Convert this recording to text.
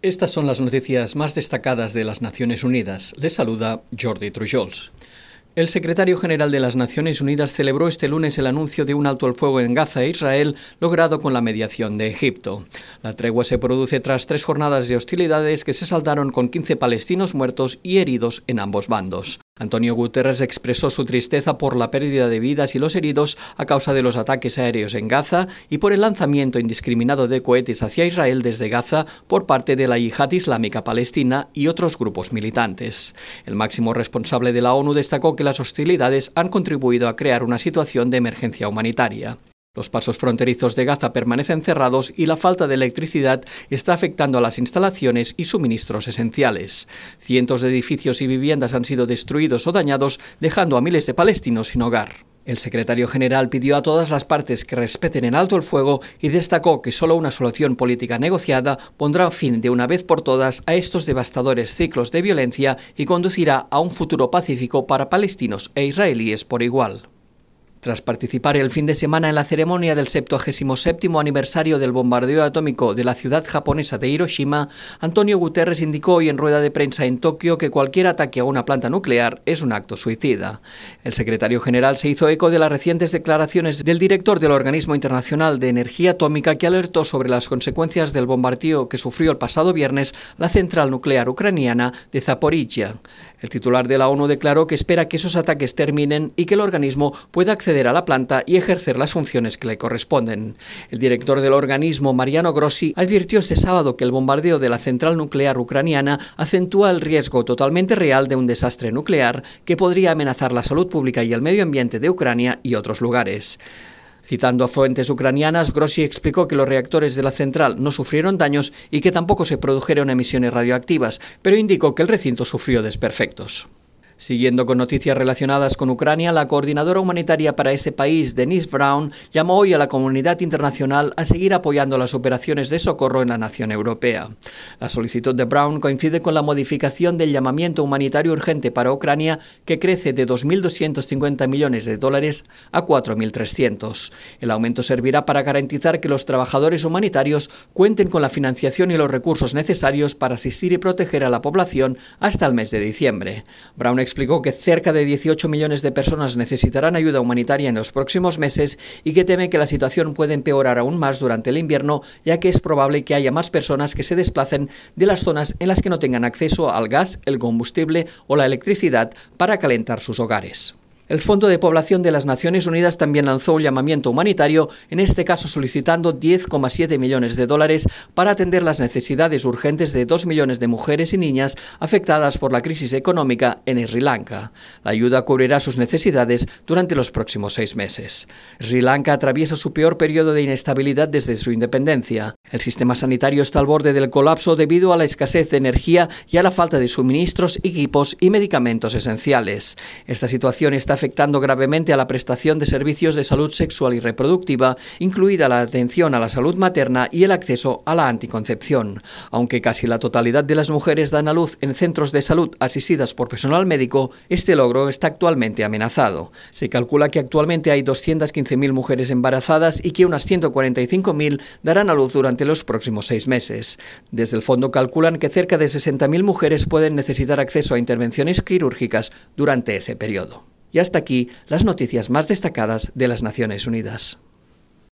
Estas son las noticias más destacadas de las Naciones Unidas. Les saluda Jordi Trujols. El secretario general de las Naciones Unidas celebró este lunes el anuncio de un alto al fuego en Gaza e Israel logrado con la mediación de Egipto. La tregua se produce tras tres jornadas de hostilidades que se saldaron con 15 palestinos muertos y heridos en ambos bandos. Antonio Guterres expresó su tristeza por la pérdida de vidas y los heridos a causa de los ataques aéreos en Gaza y por el lanzamiento indiscriminado de cohetes hacia Israel desde Gaza por parte de la Yihad Islámica Palestina y otros grupos militantes. El máximo responsable de la ONU destacó que las hostilidades han contribuido a crear una situación de emergencia humanitaria. Los pasos fronterizos de Gaza permanecen cerrados y la falta de electricidad está afectando a las instalaciones y suministros esenciales. Cientos de edificios y viviendas han sido destruidos o dañados, dejando a miles de palestinos sin hogar. El secretario general pidió a todas las partes que respeten en alto el fuego y destacó que solo una solución política negociada pondrá fin de una vez por todas a estos devastadores ciclos de violencia y conducirá a un futuro pacífico para palestinos e israelíes por igual. Tras participar el fin de semana en la ceremonia del 77 aniversario del bombardeo atómico de la ciudad japonesa de Hiroshima, Antonio Guterres indicó hoy en rueda de prensa en Tokio que cualquier ataque a una planta nuclear es un acto suicida. El secretario general se hizo eco de las recientes declaraciones del director del Organismo Internacional de Energía Atómica que alertó sobre las consecuencias del bombardeo que sufrió el pasado viernes la central nuclear ucraniana de Zaporizhia. El titular de la ONU declaró que espera que esos ataques terminen y que el organismo pueda acceder acceder a la planta y ejercer las funciones que le corresponden. El director del organismo, Mariano Grossi, advirtió este sábado que el bombardeo de la central nuclear ucraniana acentúa el riesgo totalmente real de un desastre nuclear que podría amenazar la salud pública y el medio ambiente de Ucrania y otros lugares. Citando a fuentes ucranianas, Grossi explicó que los reactores de la central no sufrieron daños y que tampoco se produjeron emisiones radioactivas, pero indicó que el recinto sufrió desperfectos. Siguiendo con noticias relacionadas con Ucrania, la coordinadora humanitaria para ese país, Denise Brown, llamó hoy a la comunidad internacional a seguir apoyando las operaciones de socorro en la nación europea. La solicitud de Brown coincide con la modificación del llamamiento humanitario urgente para Ucrania, que crece de 2.250 millones de dólares a 4.300. El aumento servirá para garantizar que los trabajadores humanitarios cuenten con la financiación y los recursos necesarios para asistir y proteger a la población hasta el mes de diciembre. Brown explicó que cerca de 18 millones de personas necesitarán ayuda humanitaria en los próximos meses y que teme que la situación puede empeorar aún más durante el invierno, ya que es probable que haya más personas que se desplacen de las zonas en las que no tengan acceso al gas, el combustible o la electricidad para calentar sus hogares. El Fondo de Población de las Naciones Unidas también lanzó un llamamiento humanitario, en este caso solicitando 10,7 millones de dólares para atender las necesidades urgentes de 2 millones de mujeres y niñas afectadas por la crisis económica en Sri Lanka. La ayuda cubrirá sus necesidades durante los próximos seis meses. Sri Lanka atraviesa su peor periodo de inestabilidad desde su independencia. El sistema sanitario está al borde del colapso debido a la escasez de energía y a la falta de suministros, equipos y medicamentos esenciales. Esta situación está afectando gravemente a la prestación de servicios de salud sexual y reproductiva, incluida la atención a la salud materna y el acceso a la anticoncepción. Aunque casi la totalidad de las mujeres dan a luz en centros de salud asistidas por personal médico, este logro está actualmente amenazado. Se calcula que actualmente hay 215.000 mujeres embarazadas y que unas 145.000 darán a luz durante los próximos seis meses. Desde el fondo calculan que cerca de 60.000 mujeres pueden necesitar acceso a intervenciones quirúrgicas durante ese periodo. Y hasta aquí las noticias más destacadas de las Naciones Unidas.